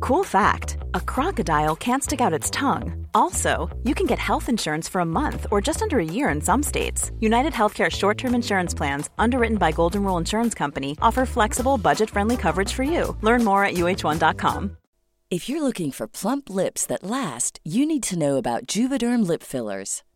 Cool fact a crocodile can't stick out its tongue. Also, you can get health insurance for a month or just under a year in some states. United Healthcare short term insurance plans, underwritten by Golden Rule Insurance Company, offer flexible, budget friendly coverage for you. Learn more at uh1.com. If you're looking for plump lips that last, you need to know about Juvederm lip fillers.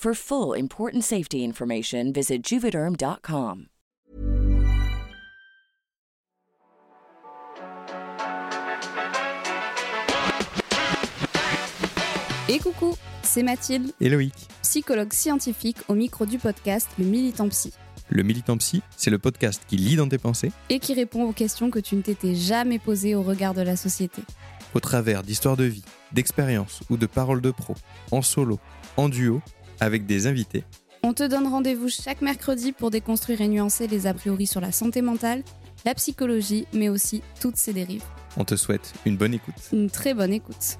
For full important safety information, visit juvederm.com. Et coucou, c'est Mathilde, Et Loïc. psychologue scientifique au micro du podcast Le Militant Psy, Le Militant Psy, c'est le podcast qui lit dans tes pensées et qui répond aux questions que tu ne t'étais jamais posées au regard de la société. au travers d'histoires de vie, d'expériences ou de paroles de pro, en solo, en duo, avec des invités. On te donne rendez-vous chaque mercredi pour déconstruire et nuancer les a priori sur la santé mentale, la psychologie, mais aussi toutes ses dérives. On te souhaite une bonne écoute. Une très bonne écoute.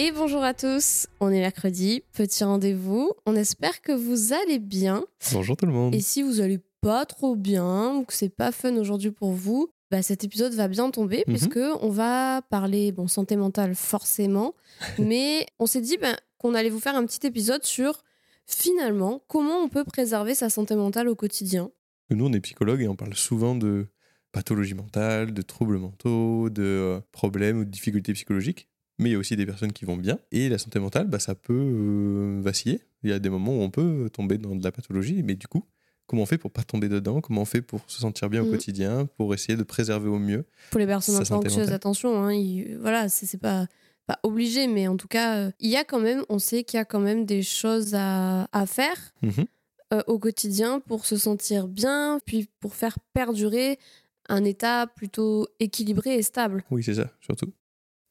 Et bonjour à tous, on est mercredi, petit rendez-vous. On espère que vous allez bien. Bonjour tout le monde. Et si vous allez pas trop bien ou que c'est pas fun aujourd'hui pour vous, bah cet épisode va bien tomber Mhm. puisque on va parler bon santé mentale forcément, mais on s'est dit ben, qu'on allait vous faire un petit épisode sur finalement comment on peut préserver sa santé mentale au quotidien. Nous, on est psychologues et on parle souvent de pathologie mentale, de troubles mentaux, de euh, problèmes ou de difficultés psychologiques. Mais il y a aussi des personnes qui vont bien. Et la santé mentale, bah, ça peut euh, vaciller. Il y a des moments où on peut tomber dans de la pathologie. Mais du coup, comment on fait pour pas tomber dedans Comment on fait pour se sentir bien au Mhm. quotidien Pour essayer de préserver au mieux Pour les personnes un peu anxieuses, attention, hein, il- voilà, c'est pas pas obligé, mais en tout cas, euh, il y a quand même, on sait qu'il y a quand même des choses à, à faire. Mhm. euh, au quotidien pour se sentir bien, puis pour faire perdurer un état plutôt équilibré et stable. Oui, c'est ça, surtout.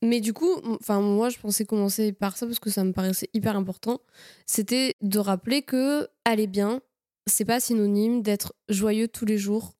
Mais du coup, enfin moi je pensais commencer par ça parce que ça me paraissait hyper important. C'était de rappeler que aller bien, c'est pas synonyme d'être joyeux tous les jours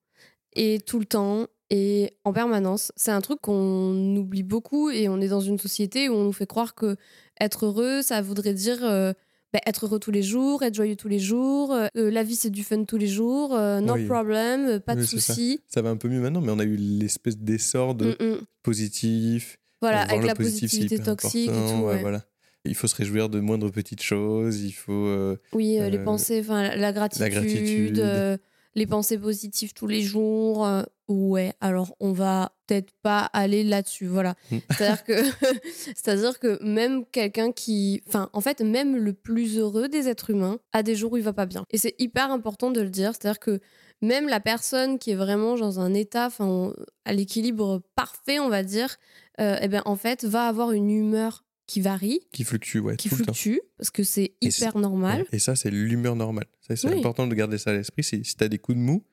et tout le temps et en permanence. C'est un truc qu'on oublie beaucoup et on est dans une société où on nous fait croire que être heureux, ça voudrait dire euh, bah, être heureux tous les jours, être joyeux tous les jours, euh, euh, la vie c'est du fun tous les jours, euh, no Oui. problem, pas de ça. soucis. Ça va un peu mieux maintenant, mais on a eu l'espèce d'essor de Mm, mm. positif. Voilà, avec la positif, positivité toxique et tout. ouais, ouais. voilà. Il faut se réjouir de moindres petites choses. Il faut. euh, Oui, euh, les Euh, pensées, enfin la gratitude, gratitude. euh, les pensées positives tous les jours. ouais, alors on va peut-être pas aller là-dessus, voilà. Mm. C'est-à-dire que, c'est-à-dire que même quelqu'un qui, enfin, en fait, même le plus heureux des êtres humains a des jours où il va pas bien. Et c'est hyper important de le dire. C'est-à-dire que même la personne qui est vraiment dans un état, enfin, à l'équilibre parfait, on va dire, euh, eh ben en fait, va avoir une humeur qui varie, qui fluctue, ouais, qui tout le temps. fluctue, parce que c'est Et hyper normal. Ouais, Et ça, c'est l'humeur normale. C'est Oui. important de garder ça à l'esprit. Si, si tu as des coups de mou,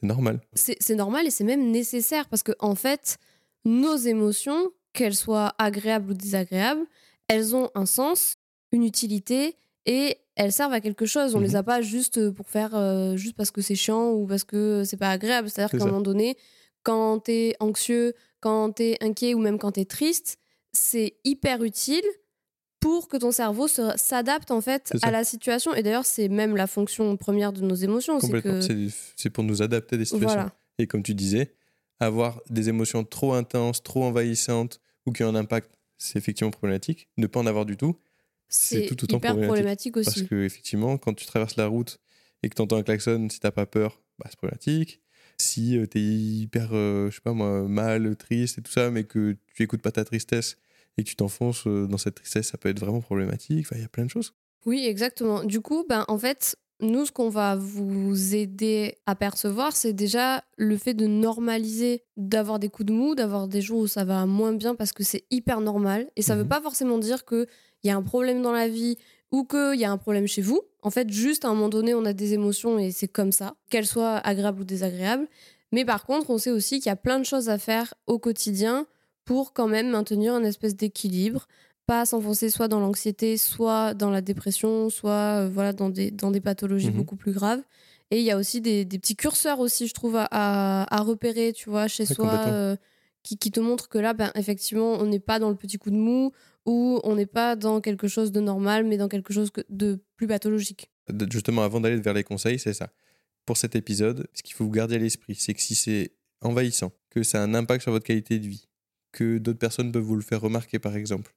c'est normal. c'est normal et c'est même nécessaire parce que en fait, nos émotions, qu'elles soient agréables ou désagréables, elles ont un sens, une utilité et elles servent à quelque chose. On Mhm. les a pas juste pour faire euh, juste parce que c'est chiant ou parce que c'est pas agréable. C'est-à-dire C'est qu'à un moment donné, quand t'es anxieux, quand t'es inquiet ou même quand t'es triste, c'est hyper utile pour que ton cerveau s'adapte en fait à la situation. Et d'ailleurs, c'est même la fonction première de nos émotions. C'est Complètement. que C'est- pour nous adapter à des situations. voilà, Et comme tu disais, avoir des émotions trop intenses, trop envahissantes ou qui ont un impact, c'est effectivement problématique. Ne pas en avoir du tout, c'est tout autant hyper problématique. problématique Parce aussi. que effectivement, quand tu traverses la route et que tu entends un klaxon, si t'as pas peur, bah, c'est problématique. Si tu es hyper, euh, je sais pas moi, mal, triste et tout ça, mais que tu écoutes pas ta tristesse et que tu t'enfonces euh, dans cette tristesse, ça peut être vraiment problématique. Enfin, il y a plein de choses. Oui, exactement. Du coup, ben, en fait, nous, ce qu'on va vous aider à percevoir, c'est déjà le fait de normaliser, d'avoir des coups de mou, d'avoir des jours où ça va moins bien parce que c'est hyper normal. Et ça veut Mhm. pas forcément dire qu'il y a un problème dans la vie ou qu'il y a un problème chez vous. En fait, juste à un moment donné, on a des émotions et c'est comme ça, qu'elles soient agréables ou désagréables. Mais par contre, on sait aussi qu'il y a plein de choses à faire au quotidien pour quand même maintenir un espèce d'équilibre pas s'enfoncer soit dans l'anxiété, soit dans la dépression, soit euh, voilà dans des, dans des pathologies Mhm. beaucoup plus graves. Et il y a aussi des, des petits curseurs aussi, je trouve, à, repérer, tu vois, chez soi, euh, qui, qui te montrent que là, ben, effectivement, on n'est pas dans le petit coup de mou ou on n'est pas dans quelque chose de normal, mais dans quelque chose de plus pathologique. justement, avant d'aller vers les conseils, c'est ça. Pour cet épisode, ce qu'il faut vous garder à l'esprit, c'est que si c'est envahissant, que ça a un impact sur votre qualité de vie, que d'autres personnes peuvent vous le faire remarquer, par exemple,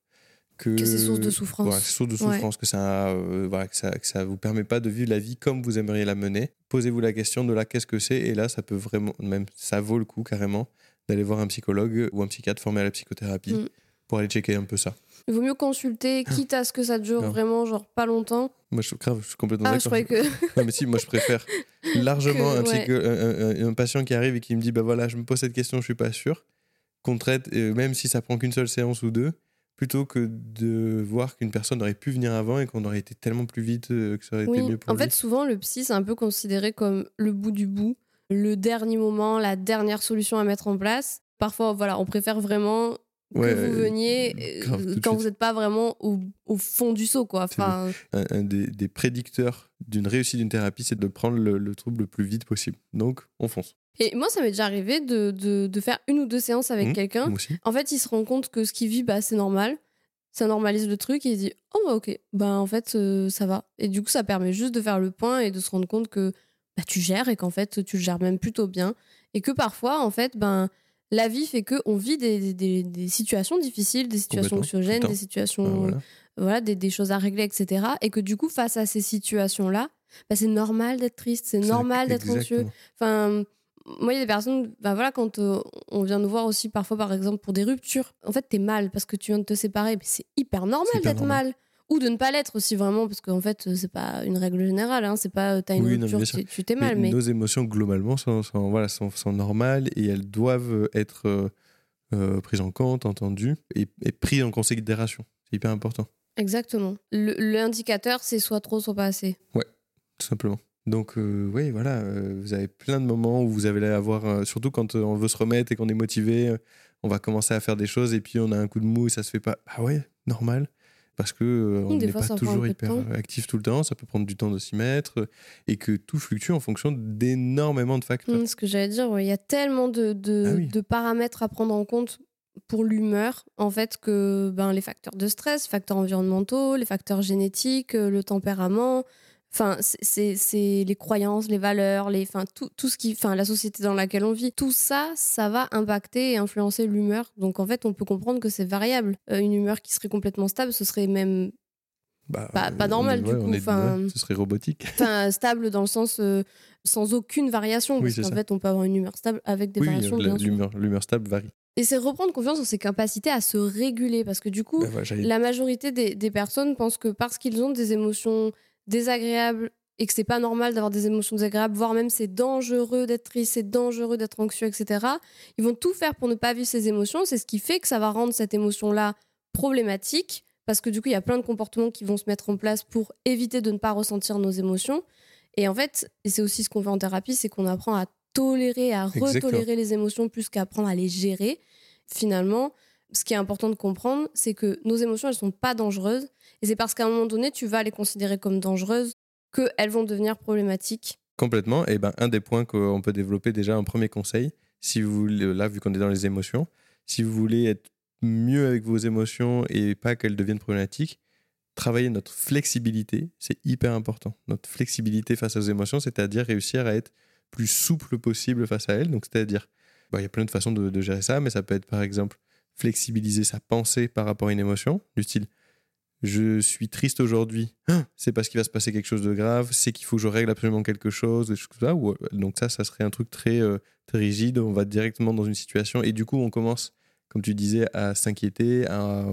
que, Que c'est source de souffrance. Voilà, source de Ouais. souffrance, que ça, euh, voilà, que ça, que ça vous permet pas de vivre la vie comme vous aimeriez la mener. Posez-vous la question de là, qu'est-ce que c'est? Et là, ça peut vraiment, même, ça vaut le coup carrément d'aller voir un psychologue ou un psychiatre formé à la psychothérapie Mm. pour aller checker un peu ça. Il vaut mieux consulter, quitte à ce que ça dure Non. vraiment, genre pas longtemps. Moi, je, grave, je suis complètement Ah, je d'accord. croyais que. Non, mais si, moi je préfère largement Que- un, ouais. psycho- un- un- un patient qui arrive et qui me dit bah voilà, je me pose cette question, je suis pas sûr, qu'on traite, euh, même si ça prend qu'une seule séance ou deux, plutôt que de voir qu'une personne aurait pu venir avant et qu'on aurait été tellement plus vite euh, que ça aurait été mieux pour en lui. fait, souvent, le psy, c'est un peu considéré comme le bout du bout, le dernier moment, la dernière solution à mettre en place. Parfois, voilà, on préfère vraiment que vous euh, veniez euh, grave, de quand vous n'êtes pas vraiment au, au fond du seau, quoi. Enfin, un, un des, des prédicteurs d'une réussite d'une thérapie, c'est de prendre le, le trouble le plus vite possible. Donc, on fonce. et moi, ça m'est déjà arrivé de, de, de faire une ou deux séances avec Mhm, quelqu'un. En fait, il se rend compte que ce qu'il vit, bah, c'est normal. Ça normalise le truc et il dit Oh, bah, ok, bah, en fait, euh, ça va. Et du coup, ça permet juste de faire le point et de se rendre compte que bah, tu gères et qu'en fait, tu le gères même plutôt bien. Et que parfois, en fait, ben, la vie fait qu'on vit des, des, des situations difficiles, des situations anxiogènes, des situations, Ah, voilà. voilà, des, des choses à régler, etc. Et que du coup, face à ces situations-là, bah, c'est normal d'être triste, c'est normal d'être anxieux. Enfin, moi, il y a des personnes, bah voilà, quand euh, on vient nous voir aussi parfois, par exemple, pour des ruptures, en fait, t'es mal parce que tu viens de te séparer, mais c'est hyper normal d'être mal. Ou de ne pas l'être aussi, vraiment, parce qu'en fait, euh, c'est pas une règle générale, hein, c'est pas euh, t'as une Oui, non, rupture, sûr. tu t'es mal, mais. Nos émotions, globalement, sont, sont- voilà, sont, sont normales et elles doivent être euh, euh, prises en compte, entendues et, et prises en considération. C'est hyper important, Exactement. L'indicateur, c'est soit trop, soit pas assez. tout simplement. Donc, euh, oui, voilà, euh, vous avez plein de moments où vous allez avoir, euh, surtout quand on veut se remettre et qu'on est motivé, on va commencer à faire des choses et puis on a un coup de mou et ça se fait pas. Ah ouais, normal. Parce que euh, on n'est pas toujours hyper actif tout le temps, ça peut prendre du temps de s'y mettre et que tout fluctue en fonction d'énormément de facteurs. Hum, ce que j'allais dire, ouais, il y a tellement de, de, Ah oui. de paramètres à prendre en compte pour l'humeur, en fait, que ben, les facteurs de stress, facteurs environnementaux, les facteurs génétiques, euh, le tempérament, enfin, c'est- les croyances, les valeurs, les, enfin, tout, tout ce qui, enfin, la société dans laquelle on vit, tout ça, ça va impacter et influencer l'humeur. Donc, en fait, on peut comprendre que c'est variable. Euh, une humeur qui serait complètement stable, ce serait même Bah, Pas- normal, est- du ouais, coup, on est- enfin- ouais, ce serait robotique. enfin, stable dans le sens euh, sans aucune variation. Oui, parce qu'en fait, on peut avoir une humeur stable avec des oui, variations, l'humeur stable varie. Et c'est reprendre confiance en ses capacités à se réguler. Parce que du coup, Bah, la majorité des, des personnes pensent que parce qu'ils ont des émotions désagréables et que c'est pas normal d'avoir des émotions désagréables, voire même c'est dangereux d'être triste, c'est dangereux d'être anxieux, etc., ils vont tout faire pour ne pas vivre ces émotions. C'est ce qui fait que ça va rendre cette émotion-là problématique. Parce que du coup, il y a plein de comportements qui vont se mettre en place pour éviter de ne pas ressentir nos émotions. Et en fait, et c'est aussi ce qu'on fait en thérapie, c'est qu'on apprend à tolérer, à Exactement. retolérer les émotions plus qu'à apprendre à les gérer. Finalement, ce qui est important de comprendre, c'est que nos émotions, elles sont pas dangereuses. Et c'est parce qu'à un moment donné, tu vas les considérer comme dangereuses qu'elles vont devenir problématiques. Complètement. Et ben, un des points qu'on peut développer déjà, un premier conseil, si vous là, vu qu'on est dans les émotions, si vous voulez être mieux avec vos émotions et pas qu'elles deviennent problématiques, travailler notre flexibilité, c'est hyper important. Notre flexibilité face aux émotions, c'est-à-dire réussir à être plus souple possible face à elles. Donc, c'est-à-dire, bah, il y a plein de façons de gérer ça, mais ça peut être par exemple flexibiliser sa pensée par rapport à une émotion, du style je suis triste aujourd'hui, ah, c'est parce qu'il va se passer quelque chose de grave, c'est qu'il faut que je règle absolument quelque chose, des choses comme ça. Ou, euh, donc ça, ça serait un truc très, euh, très rigide, on va directement dans une situation et du coup on commence, comme tu disais, à s'inquiéter, à,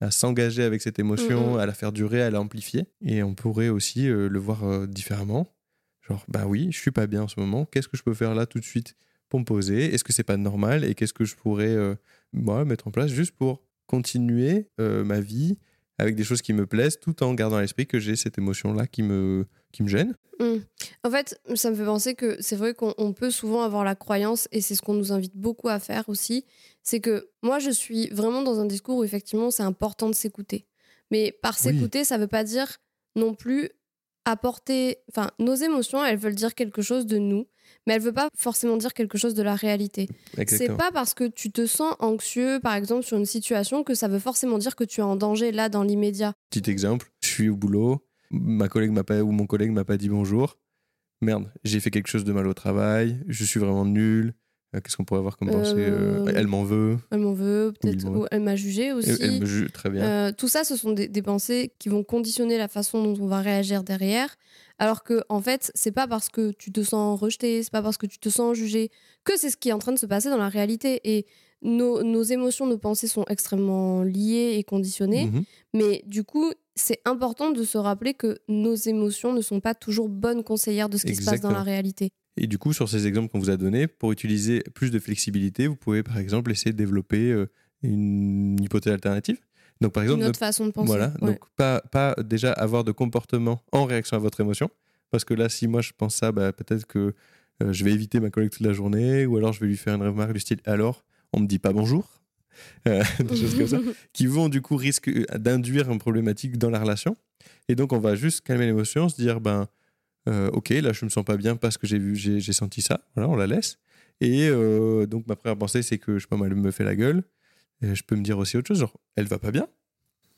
à s'engager avec cette émotion, à la faire durer, à l'amplifier. Et on pourrait aussi euh, le voir euh, différemment. Genre, bah oui, je suis pas bien en ce moment, qu'est-ce que je peux faire là tout de suite pour me poser? Est-ce que c'est pas normal? Et qu'est-ce que je pourrais moi, mettre en place juste pour continuer euh, ma vie avec des choses qui me plaisent tout en gardant à l'esprit que j'ai cette émotion-là qui me, qui me gêne Mm. En fait, ça me fait penser que c'est vrai qu'on on peut souvent avoir la croyance, et c'est ce qu'on nous invite beaucoup à faire aussi, c'est que moi, je suis vraiment dans un discours où effectivement, c'est important de s'écouter. Mais par Oui. s'écouter, ça veut pas dire non plus apporter... Enfin, nos émotions, elles veulent dire quelque chose de nous, mais elles veulent pas forcément dire quelque chose de la réalité. C'est pas parce que tu te sens anxieux, par exemple, sur une situation, que ça veut forcément dire que tu es en danger là, dans l'immédiat. Petit exemple, je suis au boulot, ma collègue m'a pas ou mon collègue m'a pas dit bonjour. Merde, j'ai fait quelque chose de mal au travail, je suis vraiment nul. Euh, Qu'est-ce qu'on pourrait avoir comme pensée Euh, Euh, Elle m'en veut, Elle m'en veut, peut-être, ou elle m'a jugé aussi. elle, elle me juge très bien. Euh, tout ça, ce sont des, des pensées qui vont conditionner la façon dont on va réagir derrière. Alors que, en fait, c'est pas parce que tu te sens rejeté, c'est pas parce que tu te sens jugé que c'est ce qui est en train de se passer dans la réalité. Et nos, nos émotions, nos pensées sont extrêmement liées et conditionnées. Mhm. Mais du coup, c'est important de se rappeler que nos émotions ne sont pas toujours bonnes conseillères de ce qui se passe dans la réalité. Et du coup, sur ces exemples qu'on vous a donnés, pour utiliser plus de flexibilité, vous pouvez par exemple essayer de développer euh, une hypothèse alternative. Donc par exemple, Une ne façon de penser. Voilà, Ouais. donc pas, pas déjà avoir de comportement en réaction à votre émotion. Parce que là, si moi je pense ça, bah, peut-être que euh, je vais éviter ma collègue toute la journée, ou alors je vais lui faire une remarque du style alors, on me dit pas bonjour, Euh, des choses comme ça, qui vont du coup risquer d'induire une problématique dans la relation. Et donc on va juste calmer l'émotion, se dire ben euh, ok, là je me sens pas bien parce que j'ai vu, j'ai senti ça, voilà, on la laisse. Et euh, donc ma première pensée c'est que je sais pas, elle me fait la gueule. Et je peux me dire aussi autre chose, genre elle va pas bien.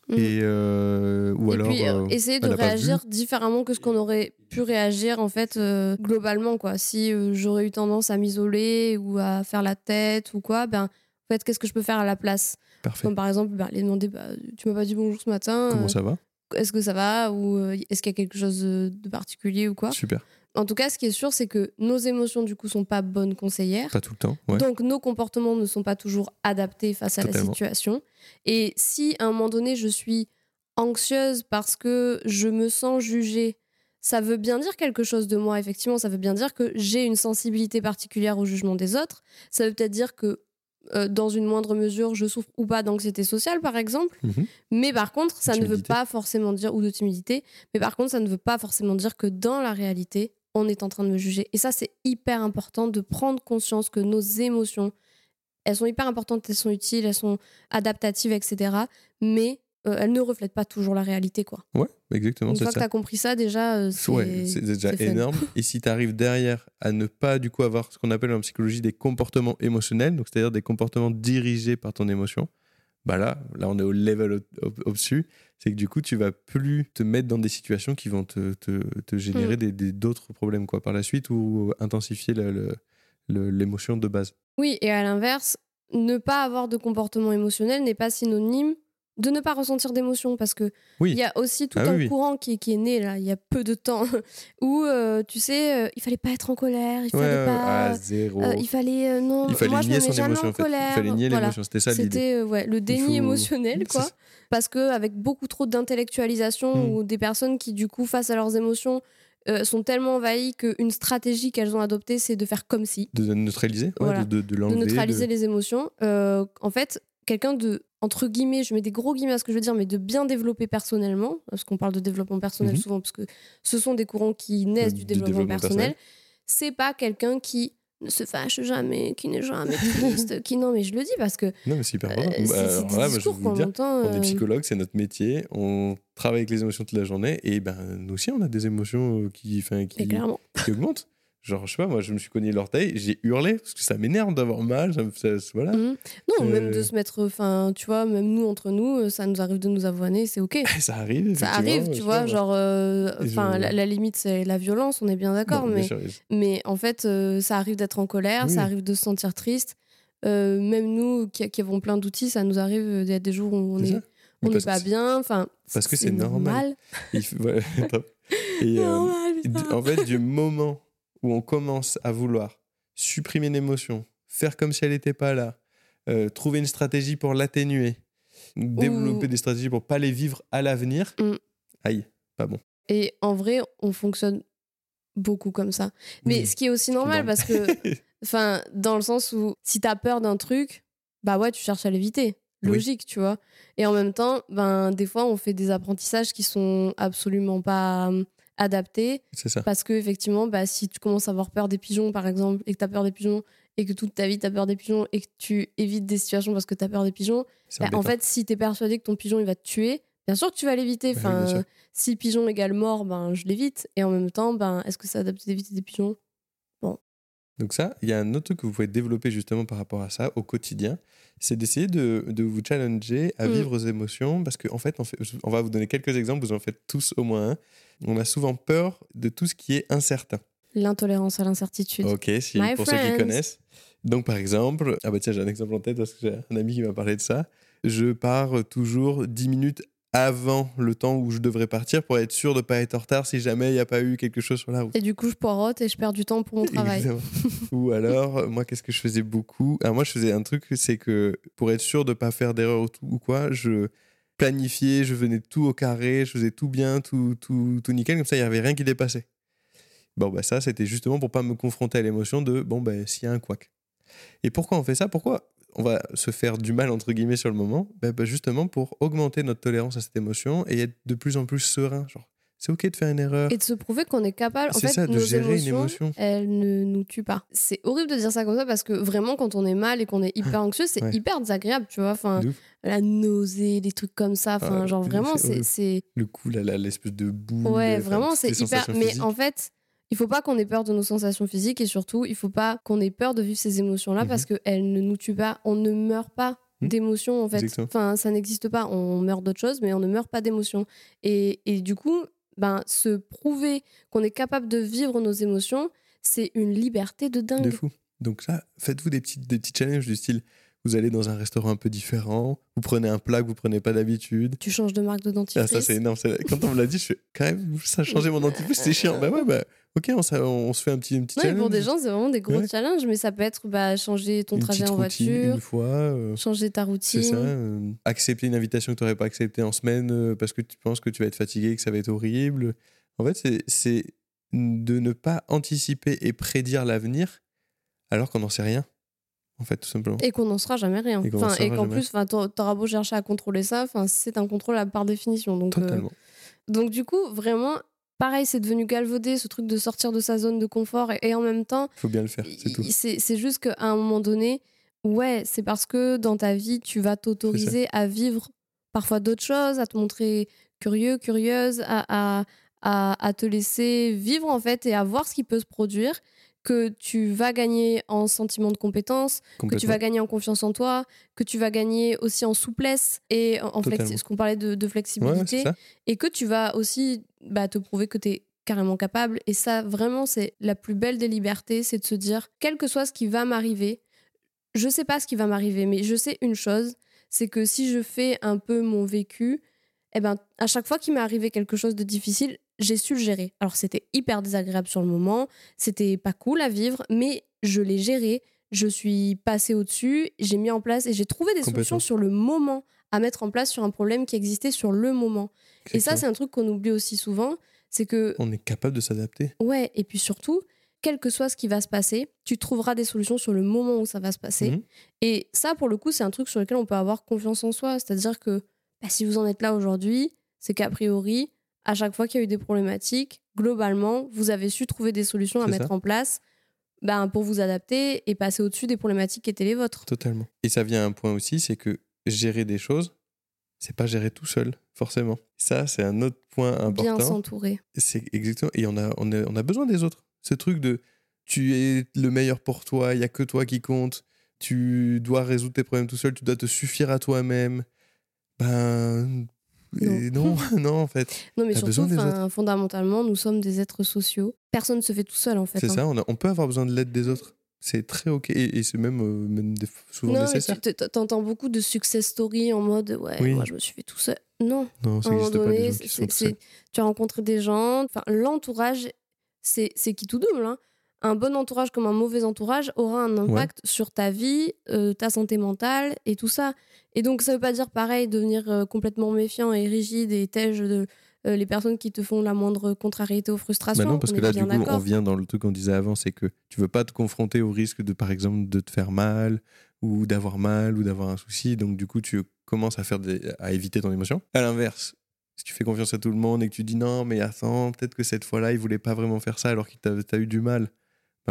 Mhm. Et euh, ou et alors puis euh, euh, essayer de réagir différemment que ce qu'on aurait pu réagir en fait euh, globalement quoi si j'aurais eu tendance à m'isoler ou à faire la tête ou quoi ben en fait qu'est-ce que je peux faire à la place? Parfait. comme par exemple ben, les demander bah, tu m'as pas dit bonjour ce matin Comment ça va? est-ce que ça va? Ou est-ce qu'il y a quelque chose de particulier ou quoi? Super. En tout cas ce qui est sûr c'est que nos émotions du coup sont pas bonnes conseillères Pas tout le temps. Ouais. donc nos comportements ne sont pas toujours adaptés face à la situation. Et si à un moment donné je suis anxieuse parce que je me sens jugée, ça veut bien dire quelque chose de moi, effectivement. Ça veut bien dire que j'ai une sensibilité particulière au jugement des autres. Ça veut peut-être dire que euh, dans une moindre mesure, je souffre ou pas d'anxiété sociale, par exemple. Mhm. Mais par contre, ça ne veut pas forcément dire, ou de timidité, mais par contre, ça ne veut pas forcément dire que dans la réalité, on est en train de me juger. Et ça, c'est hyper important de prendre conscience que nos émotions, elles sont hyper importantes, elles sont utiles, elles sont adaptatives, etc. Mais euh, elles ne reflètent pas toujours la réalité, quoi. Ouais, exactement, Une fois que tu as compris ça, déjà, euh, c'est Ouais, déjà énorme. Et si tu arrives derrière à ne pas du coup avoir ce qu'on appelle en psychologie des comportements émotionnels, donc c'est-à-dire des comportements dirigés par ton émotion, bah là, là on est au level au- au- au-dessus, c'est que du coup tu vas plus te mettre dans des situations qui vont te, te, te générer Mm. des- des- d'autres problèmes quoi par la suite ou intensifier l'émotion de base. Oui, et à l'inverse, ne pas avoir de comportement émotionnel n'est pas synonyme de ne pas ressentir d'émotions parce que Oui. il y a aussi tout Ah un oui, oui. courant qui, qui est né là il y a peu de temps où euh, tu sais euh, il fallait pas être en colère il fallait ouais, pas à zéro. euh, il fallait non Il fallait moi je me nier mets jamais émotion en en fait. colère Il fallait nier Voilà. l'émotion, c'était ça l'idée. c'était ouais, le déni faut- émotionnel quoi parce que avec beaucoup trop d'intellectualisation Hmm. ou des personnes qui du coup face à leurs émotions sont tellement envahies qu'une stratégie qu'elles ont adoptée c'est de faire comme si De neutraliser, ouais, Voilà. de, de, de neutraliser les émotions. En fait, quelqu'un de, entre guillemets, je mets des gros guillemets à ce que je veux dire, mais de bien développer personnellement, parce qu'on parle de développement personnel Mhm. souvent, parce que ce sont des courants qui naissent Du du développement, développement personnel, c'est pas quelqu'un qui ne se fâche jamais, qui n'est jamais triste, qui non, mais je le dis parce que Non, mais c'est hyper euh, important. c'est Bah, alors là, je vous dire. On est euh, psychologue, c'est notre métier. On travaille avec les émotions toute la journée. Et ben, nous aussi, on a des émotions qui, qui augmentent. Genre, je sais pas, moi, je me suis cogné l'orteil, j'ai hurlé parce que ça m'énerve d'avoir mal. Ça, ça- voilà. Mhm. Non, même Euh. de se mettre, enfin, tu vois, même nous entre nous, euh, ça nous arrive de nous avoiner, c'est ok. Ça arrive. Ça arrive, tu vois, pas, genre, euh, je- enfin, la, la limite c'est la violence, on est bien d'accord, bien mais, mais en fait, euh, ça arrive d'être en colère, Oui. ça arrive de se sentir triste. Même nous qui, qui avons plein d'outils, ça nous arrive d'il y a des jours où on est, on n'est pas bien, enfin, parce que c'est normal. normal. il ouais. Et, euh, Normal, en fait, du moment où on commence à vouloir supprimer une émotion, faire comme si elle n'était pas là, euh, trouver une stratégie pour l'atténuer, développer des stratégies pour pas les vivre à l'avenir, Mm. aïe, pas bon. Et en vrai, on fonctionne beaucoup comme ça. Mais Oui, ce qui est aussi normal parce que, enfin, dans le sens où si t'as peur d'un truc, bah ouais, tu cherches à l'éviter. Oui. Logique, tu vois. Et en même temps, ben, des fois, on fait des apprentissages qui sont absolument pas adaptés c'est ça. parce que, effectivement, bah, si tu commences à avoir peur des pigeons, par exemple, et que t'as peur des pigeons, et que toute ta vie t'as peur des pigeons, et que tu évites des situations parce que t'as peur des pigeons, bah, en fait, si t'es persuadé que ton pigeon il va te tuer, bien sûr que tu vas l'éviter. Bah oui, Enfin, si pigeon égale mort, ben je l'évite. Et en même temps, ben est-ce que c'est adapté d'éviter des pigeons? Donc ça, il y a un autre truc que vous pouvez développer justement par rapport à ça au quotidien, c'est d'essayer de, de vous challenger à Mm. vivre vos émotions, parce qu'en en fait, on fait, on va vous donner quelques exemples, vous en faites tous au moins un. On a souvent peur de tout ce qui est incertain. L'intolérance à l'incertitude. Ok, si, My pour ceux qui connaissent. Donc, par exemple, ah bah tiens, j'ai un exemple en tête parce que j'ai un ami qui m'a parlé de ça. Je pars toujours 10 minutes avant le temps où je devrais partir pour être sûr de ne pas être en retard si jamais il n'y a pas eu quelque chose sur la route. Et du coup, je poirote et je perds du temps pour mon travail. Ou alors, euh, moi, qu'est-ce que je faisais beaucoup? Alors, moi, je faisais un truc, c'est que pour être sûr de ne pas faire d'erreur ou quoi, je planifiais, je venais tout au carré, je faisais tout bien, tout, tout, tout nickel, comme ça, il n'y avait rien qui dépassait. Bon, bah, ça, c'était justement pour pas me confronter à l'émotion de bon, bah, s'il y a un couac. Et pourquoi on fait ça? Pourquoi on va se faire du mal, entre guillemets, sur le moment Bah, bah, Justement pour augmenter notre tolérance à cette émotion et être de plus en plus serein. Genre, c'est OK de faire une erreur. Et de se prouver qu'on est capable. En fait, ça, de nos gérer une émotions, émotion. elles ne nous tuent pas. C'est horrible de dire ça comme ça parce que vraiment, quand on est mal et qu'on est hyper anxieux, c'est Ouais. hyper désagréable, tu vois. Enfin, la nausée, des trucs comme ça. Enfin, Ah, genre vraiment, c'est, Le coup, l'espèce de boule. Ouais, vraiment, c'est hyper. Mais en fait, il faut pas qu'on ait peur de nos sensations physiques et surtout, il faut pas qu'on ait peur de vivre ces émotions-là Mhm. parce qu'elles ne nous tuent pas. On ne meurt pas Mhm. d'émotions, en fait. Exactement. Enfin, ça n'existe pas. On meurt d'autre chose, mais on ne meurt pas d'émotions. Et, et du coup, ben, se prouver qu'on est capable de vivre nos émotions, c'est une liberté de dingue. De fou. Donc ça, faites-vous des petits, des petits challenges du style, vous allez dans un restaurant un peu différent, vous prenez un plat que vous prenez pas d'habitude. Tu changes de marque de Ah, dentifrice. ça c'est énorme. Quand on me l'a dit, je fais quand même, ça a changé mon dentifrice, c'est chiant. Bah ouais, bah ok, on, se fait un petit, un petit challenge. pour des gens, c'est vraiment des gros Ouais. challenges, mais ça peut être bah, changer ton une trajet en routine voiture, une fois. euh, changer ta routine. c'est ça. euh, accepter une invitation que tu n'aurais pas acceptée en semaine euh, parce que tu penses que tu vas être fatigué, que ça va être horrible. En fait, c'est- de ne pas anticiper et prédire l'avenir alors qu'on n'en sait rien. En fait, tout simplement. Et qu'on n'en sera jamais rien. Et qu'on n'en Enfin, saura qu'en jamais. plus, t'auras beau chercher à contrôler ça, c'est un contrôle à- par définition. Donc, euh, Totalement. donc du coup, vraiment, pareil, c'est devenu galvaudé, ce truc de sortir de sa zone de confort. Et, et en même temps, Il faut bien le faire, c'est tout. c'est c'est juste qu'à un moment donné, ouais, c'est parce que dans ta vie, tu vas t'autoriser à vivre parfois d'autres choses, à te montrer curieux, curieuse, à, à, à, à te laisser vivre en fait et à voir ce qui peut se produire que tu vas gagner en sentiment de compétence, que tu vas gagner en confiance en toi, que tu vas gagner aussi en souplesse et en, en flexi- Totalement. ce qu'on parlait de, flexibilité, et que tu vas aussi bah, te prouver que tu es carrément capable. Et ça, vraiment, c'est la plus belle des libertés, c'est de se dire, quel que soit ce qui va m'arriver, je sais pas ce qui va m'arriver, mais je sais une chose, c'est que si je fais un peu mon vécu, eh ben, à chaque fois qu'il m'est arrivé quelque chose de difficile, j'ai su le gérer. Alors c'était hyper désagréable sur le moment, c'était pas cool à vivre, mais je l'ai géré, je suis passée au-dessus, j'ai mis en place et j'ai trouvé des solutions sur le moment à mettre en place sur un problème qui existait sur le moment. Et ça, c'est un truc qu'on oublie aussi souvent, c'est que On est capable de s'adapter. Ouais, et puis surtout, quel que soit ce qui va se passer, tu trouveras des solutions sur le moment où ça va se passer. Mhm. Et ça, pour le coup, c'est un truc sur lequel on peut avoir confiance en soi. C'est-à-dire que bah, si vous en êtes là aujourd'hui, c'est qu'a priori, à chaque fois qu'il y a eu des problématiques, globalement, vous avez su trouver des solutions à mettre ça. en place ben, pour vous adapter et passer au-dessus des problématiques qui étaient les vôtres. Totalement. Et ça vient à un point aussi, c'est que gérer des choses, c'est pas gérer tout seul, forcément. Ça, c'est un autre point Bien important. s'entourer. C'est exactement. Et on a, on, a, on a besoin des autres. Ce truc de tu es le meilleur pour toi, il y a que toi qui compte, tu dois résoudre tes problèmes tout seul, tu dois te suffire à toi-même. Ben et non, non, en fait. Non, mais surtout, fondamentalement, nous sommes des êtres sociaux. Personne ne se fait tout seul, en fait. C'est hein. ça, on, a- on peut avoir besoin de l'aide des autres. C'est très ok et, et c'est même, euh, même des- souvent Non, nécessaire. tu t'entends beaucoup de success stories en mode ouais, Oui. moi je me suis fait tout seul. Non, Non, ça n'existe pas gens qui sont tu as rencontré des gens. L'entourage, c'est c'est qui tout double. hein. Un bon entourage comme un mauvais entourage aura un impact sur ta vie, euh, ta santé mentale et tout ça. Et donc, ça veut pas dire pareil devenir euh, complètement méfiant et rigide et tège de euh, les personnes qui te font la moindre contrariété ou frustration. Bah non, parce on que là, du coup, on vient dans le truc qu'on disait avant, c'est que tu veux pas te confronter au risque de, par exemple, de te faire mal ou d'avoir mal ou d'avoir un souci. Donc, du coup, tu commences à faire des, à éviter ton émotion. À l'inverse, si tu fais confiance à tout le monde et que tu dis non, mais attends, peut-être que cette fois-là, il voulait pas vraiment faire ça alors qu'il t'a t'as eu du mal.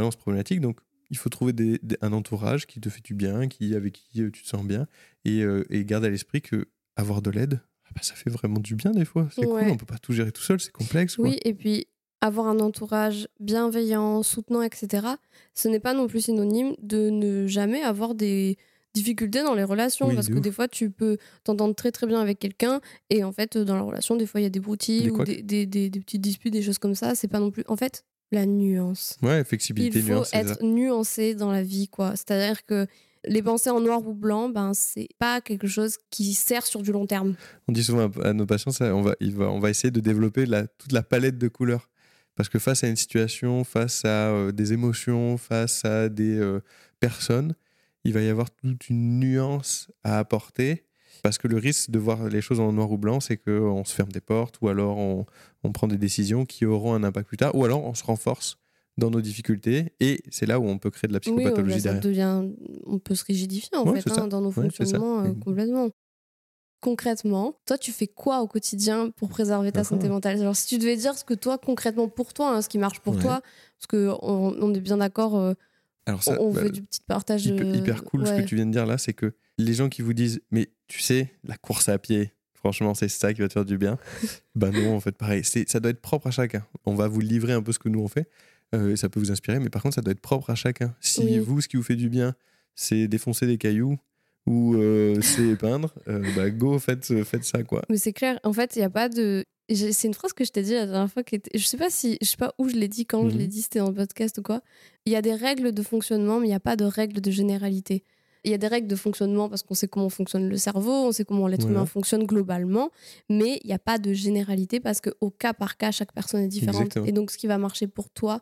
Non, c'est problématique. Donc, il faut trouver des- des- un entourage qui te fait du bien, qui, avec qui euh, tu te sens bien et, euh, et garde à l'esprit que avoir de l'aide, ah bah, ça fait vraiment du bien des fois. C'est Ouais. cool, on peut pas tout gérer tout seul, c'est complexe. quoi. Oui, et puis avoir un entourage bienveillant, soutenant, etc., ce n'est pas non plus synonyme de ne jamais avoir des difficultés dans les relations. Oui, parce de que ouf. des fois, tu peux t'entendre très très bien avec quelqu'un, et en fait, dans la relation, des fois, il y a des broutilles Des ou des- des petites disputes, des choses comme ça. C'est pas non plus. En fait, la nuance. Ouais, flexibilité, Il faut nuance, ça. être nuancé dans la vie, quoi. C'est-à-dire que les pensées en noir ou blanc, ben, c'est pas quelque chose qui sert sur du long terme. On dit souvent à, à nos patients, ça, on, va, il va, on va essayer de développer la, toute la palette de couleurs. Parce que face à une situation, face à euh, des émotions, face à des euh, personnes, il va y avoir toute une nuance à apporter. Parce que le risque de voir les choses en noir ou blanc, c'est qu'on se ferme des portes, ou alors on, on prend des décisions qui auront un impact plus tard, ou alors on se renforce dans nos difficultés, et c'est là où on peut créer de la psychopathologie bah, derrière. devient, on peut se rigidifier en Ouais, fait hein, dans nos Ouais, fonctionnements euh, complètement. Concrètement, toi, tu fais quoi au quotidien pour préserver ta santé ah. mentale? Alors, si tu devais dire ce que toi, concrètement pour toi, hein, ce qui marche pour Ouais. toi, parce que on, on est bien d'accord, euh, Alors ça, on, bah, veut du petit partage. hyper, hyper cool ce que tu viens de dire là, c'est que les gens qui vous disent, mais tu sais, la course à pied, franchement, c'est ça qui va te faire du bien. ben non, en fait, pareil, ça doit être propre à chacun. On va vous livrer un peu ce que nous on fait, euh, et ça peut vous inspirer, mais par contre, ça doit être propre à chacun. Si Oui. vous, ce qui vous fait du bien, c'est défoncer des cailloux ou euh, c'est peindre, euh, bah go, faites, faites ça, quoi. Mais c'est clair, en fait, il n'y a pas de. C'est une phrase que je t'ai dit la dernière fois qui était. Je sais pas si. Je sais pas où je l'ai dit, quand je Mhm. l'ai dit, c'était dans le podcast ou quoi. Il y a des règles de fonctionnement, mais il n'y a pas de règles de généralité. Il y a des règles de fonctionnement parce qu'on sait comment fonctionne le cerveau, on sait comment l'être Voilà. humain fonctionne globalement, mais il n'y a pas de généralité parce qu'au cas par cas, chaque personne est différente. Exactement. Et donc, ce qui va marcher pour toi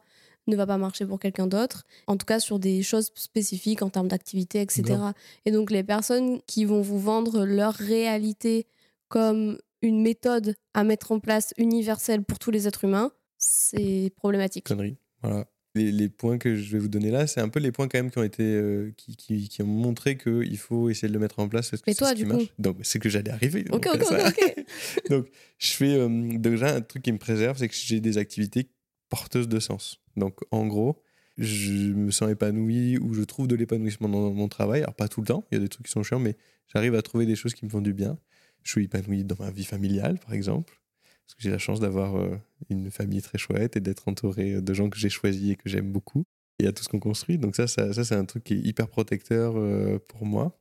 ne va pas marcher pour quelqu'un d'autre, en tout cas sur des choses spécifiques en termes d'activité, etc. Et donc, les personnes qui vont vous vendre leur réalité comme une méthode à mettre en place universelle pour tous les êtres humains, c'est problématique. Connerie. Voilà. Les, les points que je vais vous donner là, c'est un peu les points quand même qui ont été euh, qui, qui, qui ont montré qu'il faut essayer de le mettre en place. Parce que Mais toi, ce qui du coup marche. Donc c'est que j'allais arriver. Ok, donc, ok, ok. donc je fais euh, déjà un truc qui me préserve, c'est que j'ai des activités porteuses de sens. Donc en gros, je me sens épanoui ou je trouve de l'épanouissement dans mon travail. Alors pas tout le temps, il y a des trucs qui sont chiants, mais j'arrive à trouver des choses qui me font du bien. Je suis épanoui dans ma vie familiale, par exemple. Parce que j'ai la chance d'avoir euh, une famille très chouette et d'être entouré de gens que j'ai choisis et que j'aime beaucoup. Et à tout ce qu'on construit. Donc ça, ça, ça, c'est un truc qui est hyper protecteur euh, pour moi.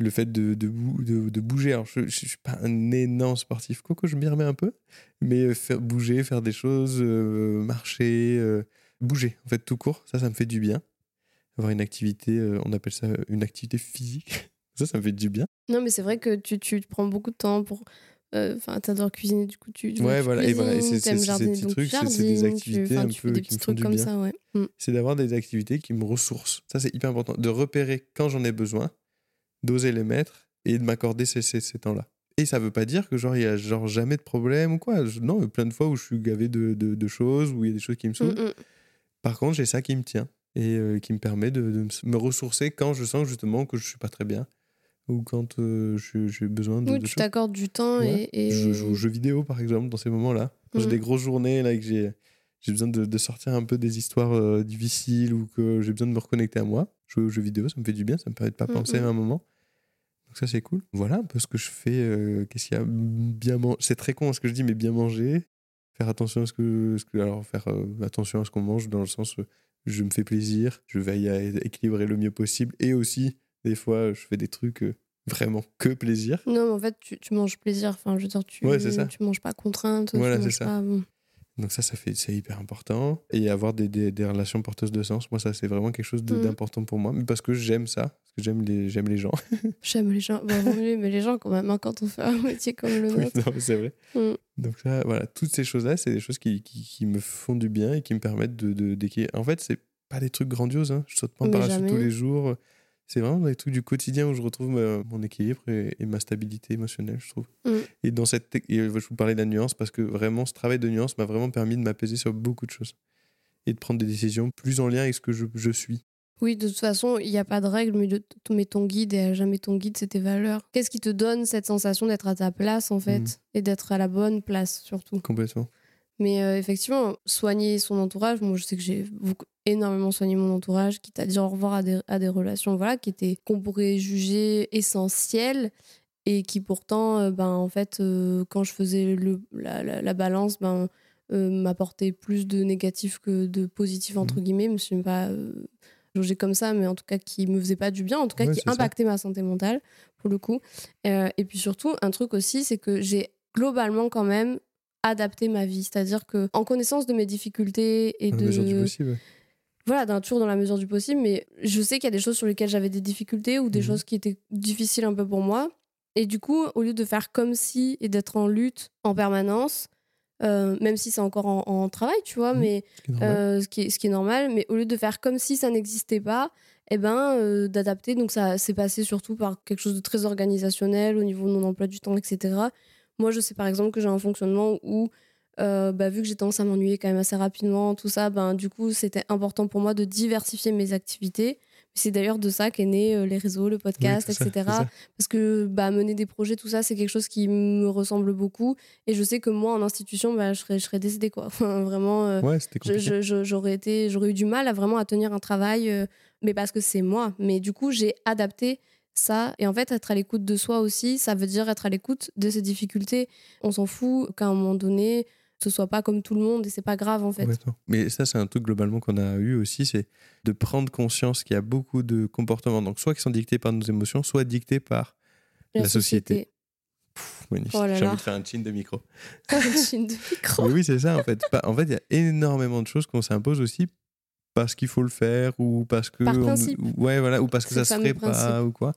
Le fait de, de, bou- de- de bouger. Alors, je ne suis pas un énorme sportif. Coco, je m'y remets un peu. Mais euh, faire bouger, faire des choses, euh, marcher, euh, bouger, en fait, tout court, ça, ça me fait du bien. Avoir une activité, euh, on appelle ça une activité physique. ça, ça me fait du bien. Non, mais c'est vrai que tu, tu prends beaucoup de temps pour. Enfin, t'adores cuisiner, du coup, tu. Ouais, tu voilà, et voilà, c'est- cuisines, ces donc trucs, c'est- des tu- activités un tu peu des qui petits me font trucs du comme bien. ça, ouais. Mm. c'est d'avoir des activités qui me ressourcent. Ça, c'est hyper important. De repérer quand j'en ai besoin, d'oser les mettre et de m'accorder ces, ces, ces temps-là. Et ça veut pas dire que genre il y a genre jamais de problème ou quoi. Je- non, il y a plein de fois où je suis gavé de, de, de choses, où il y a des choses qui me saoulent. Mm, mm. Par contre, j'ai ça qui me tient et euh, qui me permet de, de me ressourcer quand je sens justement que je suis pas très bien ou quand euh, j'ai besoin de, Oui, tu t'accordes du temps Ouais. et. et- Je joue aux jeux vidéo, par exemple, dans ces moments-là. Quand j'ai Mhm. des grosses journées, là, et que j'ai, j'ai besoin de, de sortir un peu des histoires euh, difficiles ou que j'ai besoin de me reconnecter à moi, jouer aux jeux vidéo, ça me fait du bien, ça me permet de pas penser à un moment. Donc ça, c'est cool. Voilà un peu ce que je fais. euh, qu'est-ce qu'il y a Bien manger. C'est très con ce que je dis, mais bien manger. Faire attention à ce que... Ce que alors, faire euh, attention à ce qu'on mange dans le sens... euh, je me fais plaisir, je veille à équilibrer le mieux possible. Et aussi, des fois, je fais des trucs vraiment que plaisir. Non, mais en fait, tu, tu manges plaisir. Enfin, je veux dire, tu, Ouais, ça. tu manges pas contrainte. Voilà, c'est ça. pas- bon. Donc ça, ça fait, c'est hyper important. Et avoir des, des, des relations porteuses de sens, moi, ça, c'est vraiment quelque chose Mhm. d'important pour moi. Mais parce que j'aime ça, j'aime les, j'aime les gens. J'aime les gens. Bon, mieux aimer les gens quand même, hein, quand on fait un métier comme le nôtre. mais c'est vrai. Mm. Donc ça, voilà, toutes ces choses-là, c'est des choses qui, qui, qui me font du bien et qui me permettent de, de d'équilibrer. En fait, c'est pas des trucs grandioses. Hein. Je saute pas en Mais parachute tous les jours. C'est vraiment des trucs du quotidien où je retrouve ma- mon équilibre et, et ma stabilité émotionnelle, je trouve. Mm. Et dans cette, et je vous parlais de la nuance parce que vraiment, ce travail de nuance m'a vraiment permis de m'apaiser sur beaucoup de choses et de prendre des décisions plus en lien avec ce que je, je suis. Oui, de toute façon, il n'y a pas de règle, mais, de, mais ton guide et à jamais ton guide, c'est tes valeurs. Qu'est-ce qui te donne cette sensation d'être à ta place, en fait, Mm. et d'être à la bonne place, surtout? Complètement. Mais euh, effectivement, soigner son entourage, moi je sais que j'ai beaucoup, énormément soigné mon entourage, quitte à dire au revoir à des, à des relations voilà, qui étaient qu'on pourrait juger essentielles et qui pourtant, euh, ben, en fait, euh, quand je faisais le, la, la- la balance, ben, m'apportait plus de négatif que de positif, entre Mhm. guillemets. Je ne me suis pas jaugée comme ça, mais en tout cas qui me faisait pas du bien, en tout cas Ouais, qui ça. impactait ma santé mentale, pour le coup. Euh, et puis surtout, un truc aussi, c'est que j'ai globalement quand même adapté ma vie. C'est-à-dire que en connaissance de mes difficultés et À la mesure du de possible. voilà, d'un toujours dans la mesure du possible, mais je sais qu'il y a des choses sur lesquelles j'avais des difficultés ou des Mhm. choses qui étaient difficiles un peu pour moi. Et du coup, au lieu de faire comme si et d'être en lutte en permanence, euh, même si c'est encore en, en travail, tu vois, Mhm. mais Ce qui est normal. euh, ce, qui est, ce qui est normal, mais au lieu de faire comme si ça n'existait pas, eh ben, euh, d'adapter. Donc ça s'est passé surtout par quelque chose de très organisationnel au niveau de mon emploi du temps, etc. Moi, je sais par exemple que j'ai un fonctionnement où, bah, vu que j'ai tendance à m'ennuyer quand même assez rapidement, tout ça, ben, du coup, c'était important pour moi de diversifier mes activités. C'est d'ailleurs de ça qu'est né euh, les réseaux, le podcast, Oui, etc. ça. Parce que bah, mener des projets, tout ça, c'est quelque chose qui me ressemble beaucoup. Et je sais que moi, en institution, bah, je, serais, je serais décédée, quoi. Enfin, vraiment, euh, Ouais, j'aurais été, j'aurais eu du mal à vraiment à tenir un travail, euh, mais parce que c'est moi. Mais du coup, j'ai adapté ça. Et en fait, être à l'écoute de soi aussi, ça veut dire être à l'écoute de ses difficultés. On s'en fout qu'à un moment donné, ce soit pas comme tout le monde et c'est pas grave en fait. Mais ça, c'est un truc globalement qu'on a eu aussi, c'est de prendre conscience qu'il y a beaucoup de comportements, donc soit qui sont dictés par nos émotions, soit dictés par La société. Pff, magnifique. Oh J'ai envie de faire un chin de micro. Un chine de micro. Mais oui, c'est ça en fait. En fait, il y a énormément de choses qu'on s'impose aussi parce qu'il faut le faire ou parce que Par on- principe. ouais voilà ou parce que ça se ferait pas ou quoi.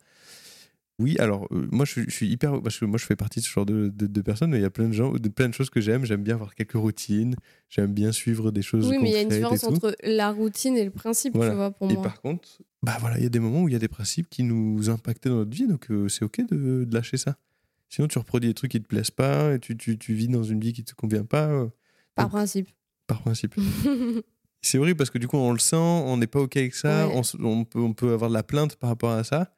Oui, alors euh, moi je, suis- je suis hyper parce que moi je fais partie de ce genre de, de, de personnes. mais Il y a plein de gens, de plein de choses que j'aime. J'aime bien avoir quelques routines. J'aime bien suivre des choses Oui, mais il y a une et différence entre la routine et le principe, Voilà. tu vois, pour Et moi. par contre, bah voilà, il y a des moments où il y a des principes qui nous impactaient dans notre vie, donc euh, c'est ok de, de lâcher ça. Sinon, tu reproduis des trucs qui te plaisent pas, et tu, tu, tu vis dans une vie qui te convient pas, euh, Par donc, principe. par principe. c'est horrible parce que du coup, on le sent, on n'est pas ok avec ça, Ouais. on, on peut, on peut avoir de la plainte par rapport à ça,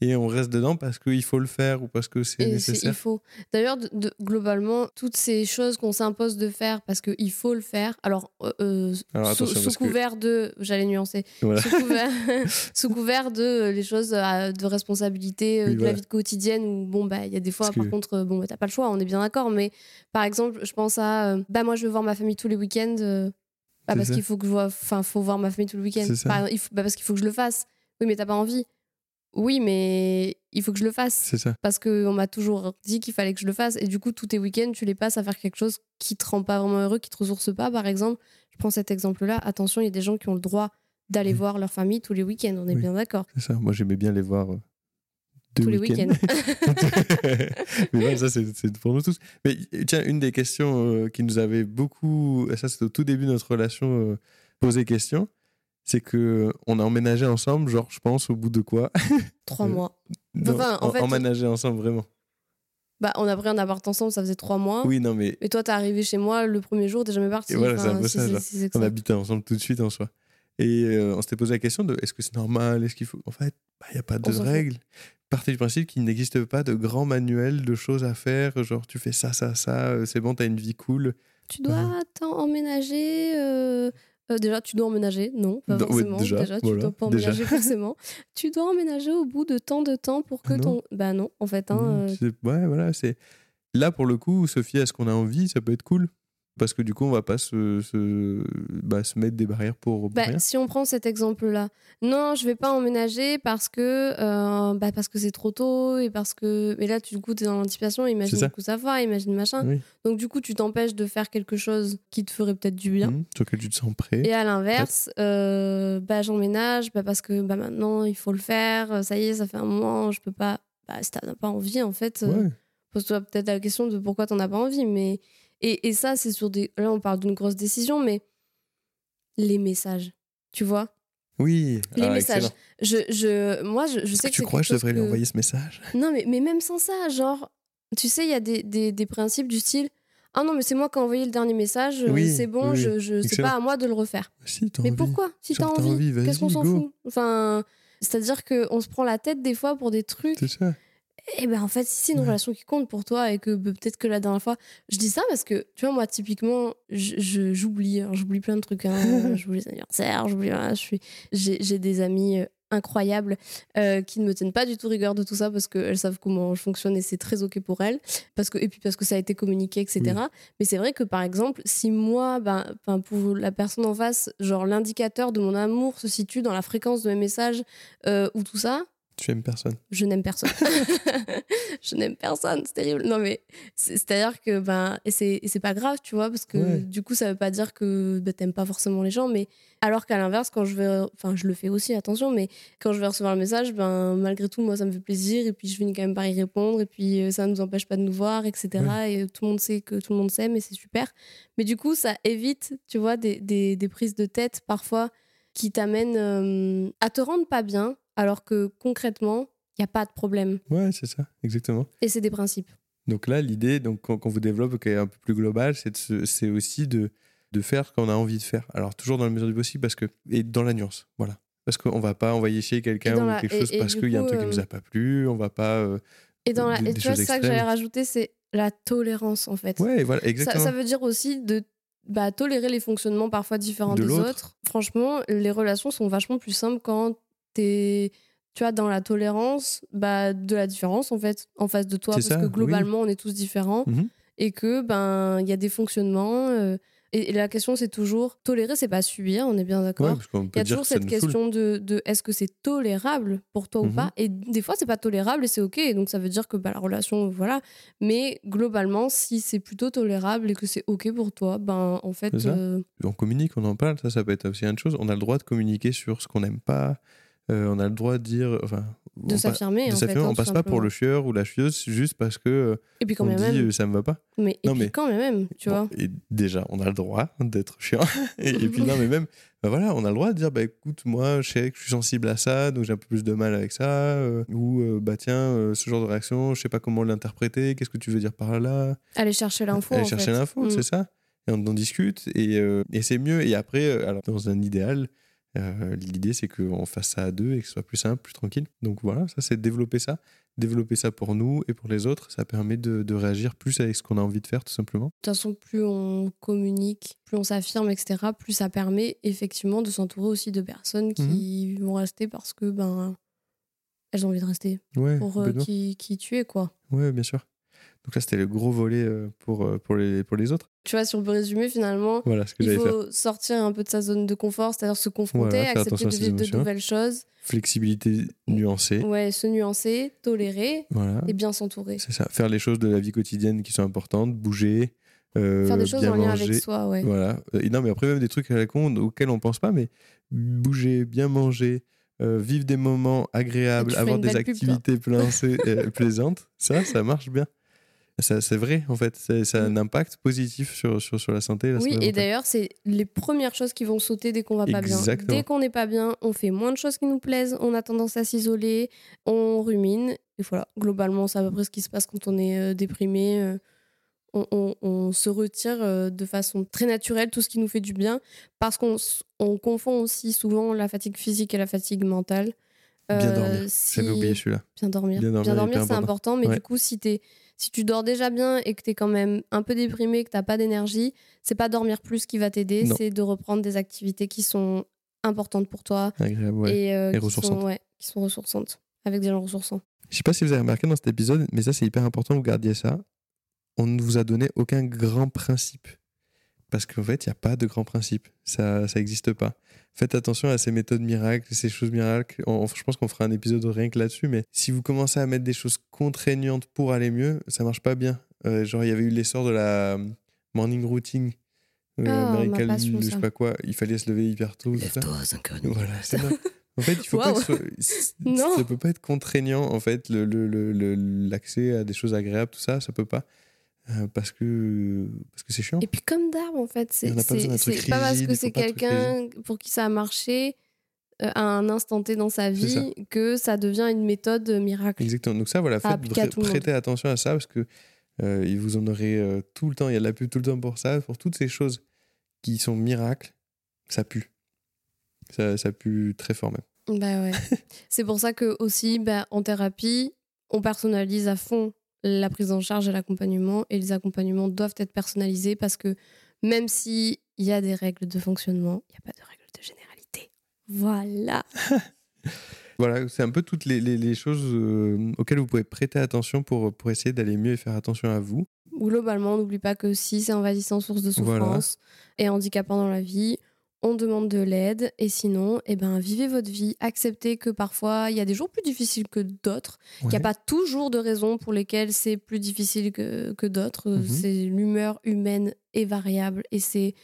et on reste dedans parce qu'il faut le faire ou parce que c'est c'est- il nécessaire. faut. D'ailleurs, globalement, toutes ces choses qu'on s'impose de faire parce qu'il faut le faire. Alors, euh, euh, Alors, sous, que- couvert de. J'allais nuancer. Voilà. Sous couvert, sous couvert de euh, les choses de responsabilité Oui, de voilà. la vie quotidienne où, bon, bah, il y a des fois, Parce par que- contre, bon, bah, t'as pas le choix, on est bien d'accord. Mais par exemple, je pense à. euh, bah, moi, je veux voir ma famille tous les week-ends. euh, bah, parce qu'il faut que je vois. Enfin, faut voir ma famille tous les week-ends. C'est ça. Par- il faut- bah, parce qu'il faut que je le fasse. Oui, mais t'as pas envie. Oui, mais il faut que je le fasse C'est ça. parce qu'on m'a toujours dit qu'il fallait que je le fasse. Et du coup, tous tes week-ends, tu les passes à faire quelque chose qui te rend pas vraiment heureux, qui te ressource pas. Par exemple, je prends cet exemple-là. Attention, il y a des gens qui ont le droit d'aller voir leur famille tous les week-ends. On est Oui. bien d'accord. C'est ça. Moi, j'aimais bien les voir euh, deux Tous les week-ends. mais ça, c'est c'est pour nous tous. Mais tiens, une des questions euh, qui nous avait beaucoup. Ça, c'était au tout début de notre relation, euh, posé question. C'est que on a emménagé ensemble, genre, je pense, au bout de quoi? Trois Euh, mois. Non, Enfin, en en- fait- emménagé ensemble, vraiment. Bah, on a pris un appart ensemble, ça faisait trois mois. Oui, non, mais Et toi, t'es arrivé chez moi le premier jour, t'es jamais parti. Et voilà, c'est un peu ça, c'est- genre. on habitait ensemble tout de suite en soi. Et euh, on s'était posé la question de est-ce que c'est normal? Est-ce qu'il faut. En fait, il n'y a pas de règles. Partez du principe qu'il n'existe pas de grand manuel de choses à faire. Genre, tu fais ça, ça, ça, euh, c'est bon, t'as une vie cool. Tu dois t'en emménager. euh, euh, déjà, tu dois emménager. Non, pas Non, ouais, forcément. déjà, tu voilà, dois pas déjà. emménager forcément. tu dois emménager au bout de tant de temps pour que non. ton. Bah non, en fait. Hein, euh, Ouais, voilà, c'est. Là, pour le coup, Sophie, est-ce qu'on a envie? Ça peut être cool. Parce que du coup, on va pas se, se, bah, se mettre des barrières pour, Bah, rien. si on prend cet exemple-là, non, je vais pas emménager parce que euh, bah, parce que c'est trop tôt et parce que mais là tu, du coup tu es dans l'anticipation, imagine ça. du coup ça va, imagine machin. Oui. Donc du coup tu t'empêches de faire quelque chose qui te ferait peut-être du bien. Sur lequel tu te sens prêt. Et à l'inverse, euh, bah, j'emménage bah, parce que bah, maintenant il faut le faire, ça y est, ça fait un moment, je peux pas. Bah, si t'en as pas envie, en fait, euh, pose-toi peut-être la question de pourquoi t'en as pas envie. Mais... Et, et ça, c'est sur des. Là, on parle d'une grosse décision, mais les messages, tu vois? Oui. Les Ah, messages. je, je, Moi, je, sais que que, tu crois que je devrais lui envoyer ce message? Non, mais, mais même sans ça, genre, tu sais, il y a des, des, des principes du style Ah non, mais c'est moi qui ai envoyé le dernier message, euh, Oui, c'est bon, oui, je, je, c'est pas à moi de le refaire. Si, Mais envie. pourquoi? Si t'as envie, envie, qu'est-ce qu'on s'en fout? Enfin, c'est-à-dire qu'on se prend la tête des fois pour des trucs. C'est ça. Et ben en fait, si c'est une Ouais. relation qui compte pour toi et que bah, peut-être que la dernière fois, je dis ça parce que tu vois, moi, typiquement, je- je- j'oublie, hein, j'oublie plein de trucs. hein. j'oublie les anniversaires, j'oublie. je suis, j'ai des amis. euh, incroyables euh, qui ne me tiennent pas du tout rigueur de tout ça parce qu'elles savent comment je fonctionne et c'est très ok pour elles parce que et puis parce que ça a été communiqué etc Oui. mais c'est vrai que par exemple si moi ben, ben, pour la personne en face genre l'indicateur de mon amour se situe dans la fréquence de mes messages euh, ou tout ça Tu aimes personne. je n'aime personne. je n'aime personne, c'est terrible. Non, mais c'est- c'est-à-dire que, ben, et c'est pas grave, tu vois, parce que Ouais. du coup, ça veut pas dire que ben, t'aimes pas forcément les gens, mais alors qu'à l'inverse, quand je vais, enfin, je le fais aussi, attention, mais quand je vais recevoir le message, ben, malgré tout, moi, ça me fait plaisir, et puis je finis quand même par y répondre, et puis euh, ça ne nous empêche pas de nous voir, etc. Et tout le monde sait que tout le monde s'aime, et c'est super. Mais du coup, ça évite, tu vois, des, des, des prises de tête parfois qui t'amènent euh, à te rendre pas bien, alors que concrètement, il n'y a pas de problème. Ouais, c'est ça, exactement. Et c'est des principes. Donc là, l'idée, donc qu'on qu'on vous développe, qui est un peu plus globale, c'est aussi de, de faire ce qu'on a envie de faire. Alors toujours dans la mesure du possible, parce que et dans la nuance, voilà. Parce qu'on va pas envoyer Et quelqu'un ou la- quelque et- chose et parce qu'il y a un truc qui euh, nous a pas plu. On va pas. euh, Et, dans la, des- et tu vois, ça que j'allais rajouter, c'est la tolérance, en fait. Ouais, voilà, exactement. ça veut dire aussi de bah, tolérer les fonctionnements parfois différents De des autres. Franchement, les relations sont vachement plus simples quand t'es tu vois, dans la tolérance bah, de la différence, en fait, en face de toi. Parce ça, que oui. globalement, on est tous différents. Mhm. Et que, ben, il y a des fonctionnements. euh, et, et la question, c'est toujours tolérer, c'est pas subir, on est bien d'accord. Ouais, Il y a toujours que cette question de, de est-ce que c'est tolérable pour toi ou Mhm. pas Et des fois, c'est pas tolérable et c'est ok. Donc, ça veut dire que bah, la relation, voilà. Mais globalement, si c'est plutôt tolérable et que c'est ok pour toi, ben en fait, euh, On communique, on en parle, ça, ça peut être aussi une chose. On a le droit de communiquer sur ce qu'on n'aime pas. Euh, on a le droit de dire. Enfin, de s'affirmer. de s'affirmer, hein, on passe pas pour le chieur ou la chieuse juste parce que euh, Et puis quand on même, dit euh, ça me va pas. Mais, et puis mais- quand même, tu Bon, vois. et déjà, on a le droit d'être chiant. et, et puis, non, mais même, bah voilà, on a le droit de dire, bah écoute, moi, je sais que je suis sensible à ça, donc j'ai un peu plus de mal avec ça. euh, ou, euh, bah tiens, euh, ce genre de réaction, je sais pas comment l'interpréter, qu'est-ce que tu veux dire par là? Aller chercher l'info. Aller en chercher l'info, Mm. c'est ça. Et on en discute, et, euh, et c'est mieux. Et après, euh, alors, dans un idéal, euh, l'idée, c'est qu'on fasse ça à deux et que ce soit plus simple, plus tranquille. Donc voilà, ça, c'est développer ça. Développer ça pour nous et pour les autres, ça permet de, de réagir plus avec ce qu'on a envie de faire, tout simplement. De toute façon, plus on communique, plus on s'affirme, etc., plus ça permet effectivement de s'entourer aussi de personnes qui Mhm. vont rester parce que ben elles ont envie de rester Ouais, pour euh, qui, qui tu es quoi. Ouais, bien sûr. Donc là, c'était le gros volet euh, pour, euh, pour, les, pour les autres. Tu vois, si on peut résumer finalement, Voilà ce que il faire. faut sortir un peu de sa zone de confort, c'est-à-dire se confronter, Voilà, accepter de vivre de nouvelles choses, Flexibilité nuancée. ouais, se nuancer, tolérer Voilà. et bien s'entourer. C'est ça. Faire les choses de la vie quotidienne qui sont importantes, bouger, euh, Faire des choses en lien manger. avec soi, ouais. Voilà. Et non, mais après, même des trucs à la con auxquels on pense pas, mais bouger, bien manger, euh, vivre des moments agréables, avoir des pub, activités plaisant- plaisantes, ça, ça marche bien. C'est vrai, en fait. C'est- Ça a un impact positif sur, sur, sur la santé. la Mm. Oui, et d'ailleurs, c'est les premières choses qui vont sauter dès qu'on va pas bien. Dès qu'on n'est pas bien, on fait moins de choses qui nous plaisent, on a tendance à s'isoler, on rumine. Et voilà, globalement, c'est à peu près ce qui se passe quand on est euh, déprimé. euh, on, on- on se retire euh, de façon très naturelle tout ce qui nous fait du bien, parce qu'on on confond aussi souvent la fatigue physique et la fatigue mentale. Bien dormir. si- J'avais oublié celui-là. Bien dormir. Bien dormir, c'est important. important, mais Ouais. du coup, si, t'es- si tu dors déjà bien et que tu es quand même un peu déprimé, que tu pas d'énergie, c'est pas dormir plus qui va t'aider, c'est de reprendre des activités qui sont importantes pour toi Agréable, ouais. et, euh, Et qui, ressourçantes. Sont, ouais, qui sont ressourçantes, avec des gens ressourçants. Je sais pas si vous avez remarqué dans cet épisode, mais ça c'est hyper important, vous gardiez ça. On ne vous a donné aucun grand principe. Parce qu'en fait, il n'y a pas de grand principe. Ça n'existe pas. Faites attention à ces méthodes miracles, ces choses miracles. On- je pense qu'on fera un épisode rien que là-dessus, mais si vous commencez à mettre des choses contraignantes pour aller mieux, ça marche pas bien. Euh, genre, il y avait eu l'essor de la euh, morning routine. euh, Ah, ma American, passion, je sais pas quoi. Il fallait se lever hyper tôt. tout ça. Lève-toi, 5h30. Voilà, c'est. En fait, il faut pas Waouh. que ce soit- Non. ça peut pas être contraignant en fait le- le- le- le- l'accès à des choses agréables tout ça ça peut pas Euh, parce que parce que c'est chiant. Et puis comme d'hab, en fait, c'est pas pas parce que c'est quelqu'un pour qui ça a marché euh, à un instant T dans sa ça. vie que ça devient une méthode miracle. Exactement. Donc ça voilà, faites, le monde. prêtez attention à ça parce que euh, il vous en aurez euh, tout le temps. Il y a de la pub tout le temps pour ça, pour toutes ces choses qui sont miracles. Ça pue. Ça, ça pue très fort même. Bah ouais. c'est pour ça que aussi, bah, en thérapie, on personnalise à fond la prise en charge et l'accompagnement, et les accompagnements doivent être personnalisés parce que même si il y a des règles de fonctionnement, il n'y a pas de règles de généralité. Voilà. Voilà, c'est un peu toutes les, les- les choses euh, auxquelles vous pouvez prêter attention pour, pour essayer d'aller mieux et faire attention à vous. Globalement, n'oublie pas que si c'est envahissant, source de Voilà. souffrance et handicapant dans la vie, on demande de l'aide. Et sinon, eh ben, vivez votre vie. Acceptez que parfois, il y a des jours plus difficiles que d'autres. Il n'y a Ouais. pas toujours de raisons pour lesquelles c'est plus difficile que, que d'autres. Mhm. C'est L'humeur humaine est variable et c'est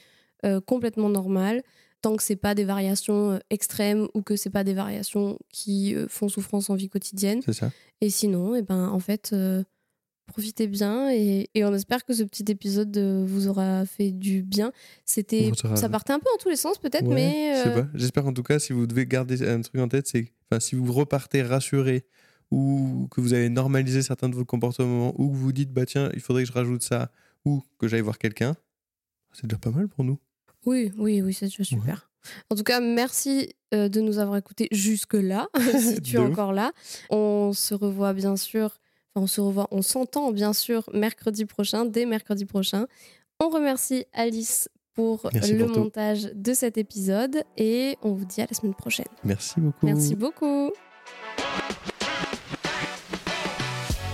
euh, complètement normal. Tant que c'est pas des variations euh, extrêmes ou que c'est pas des variations qui euh, font souffrance en vie quotidienne. C'est ça. Et sinon, eh ben, en fait, euh, profitez bien et, et on espère que ce petit épisode euh, vous aura fait du bien. C'était, aura- ça partait un peu en tous les sens peut-être, Ouais, mais je sais euh, pas. J'espère en tout cas, si vous devez garder un truc en tête, c'est enfin, si vous repartez rassuré ou que vous avez normalisé certains de vos comportements ou que vous vous dites, bah tiens, il faudrait que je rajoute ça ou que j'aille voir quelqu'un, c'est déjà pas mal pour nous. oui, oui, oui, c'est déjà super. En tout cas, merci euh, de nous avoir écoutés jusque-là, si tu es encore là. On se revoit bien sûr, enfin on se revoit, on s'entend bien sûr mercredi prochain, dès mercredi prochain. On remercie Alice pour Merci le pour tout. montage de cet épisode et on vous dit à la semaine prochaine. Merci beaucoup. Merci beaucoup.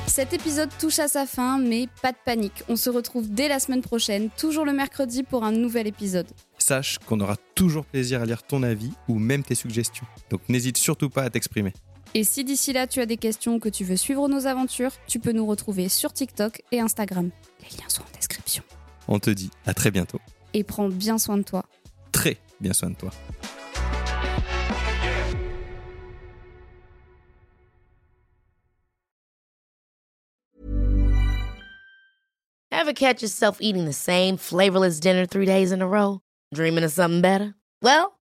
Cet épisode touche à sa fin, mais pas de panique. On se retrouve dès la semaine prochaine, toujours le mercredi pour un nouvel épisode. Sache qu'on aura toujours plaisir à lire ton avis ou même tes suggestions. Donc n'hésite surtout pas à t'exprimer. Et si d'ici là tu as des questions ou que tu veux suivre nos aventures, tu peux nous retrouver sur TikTok et Instagram. Les liens sont en description. On te dit à très bientôt. Et prends bien soin de toi. Très bien soin de toi. Ever catch yourself eating the same flavorless dinner three days in a row? Dreaming of something better? Well,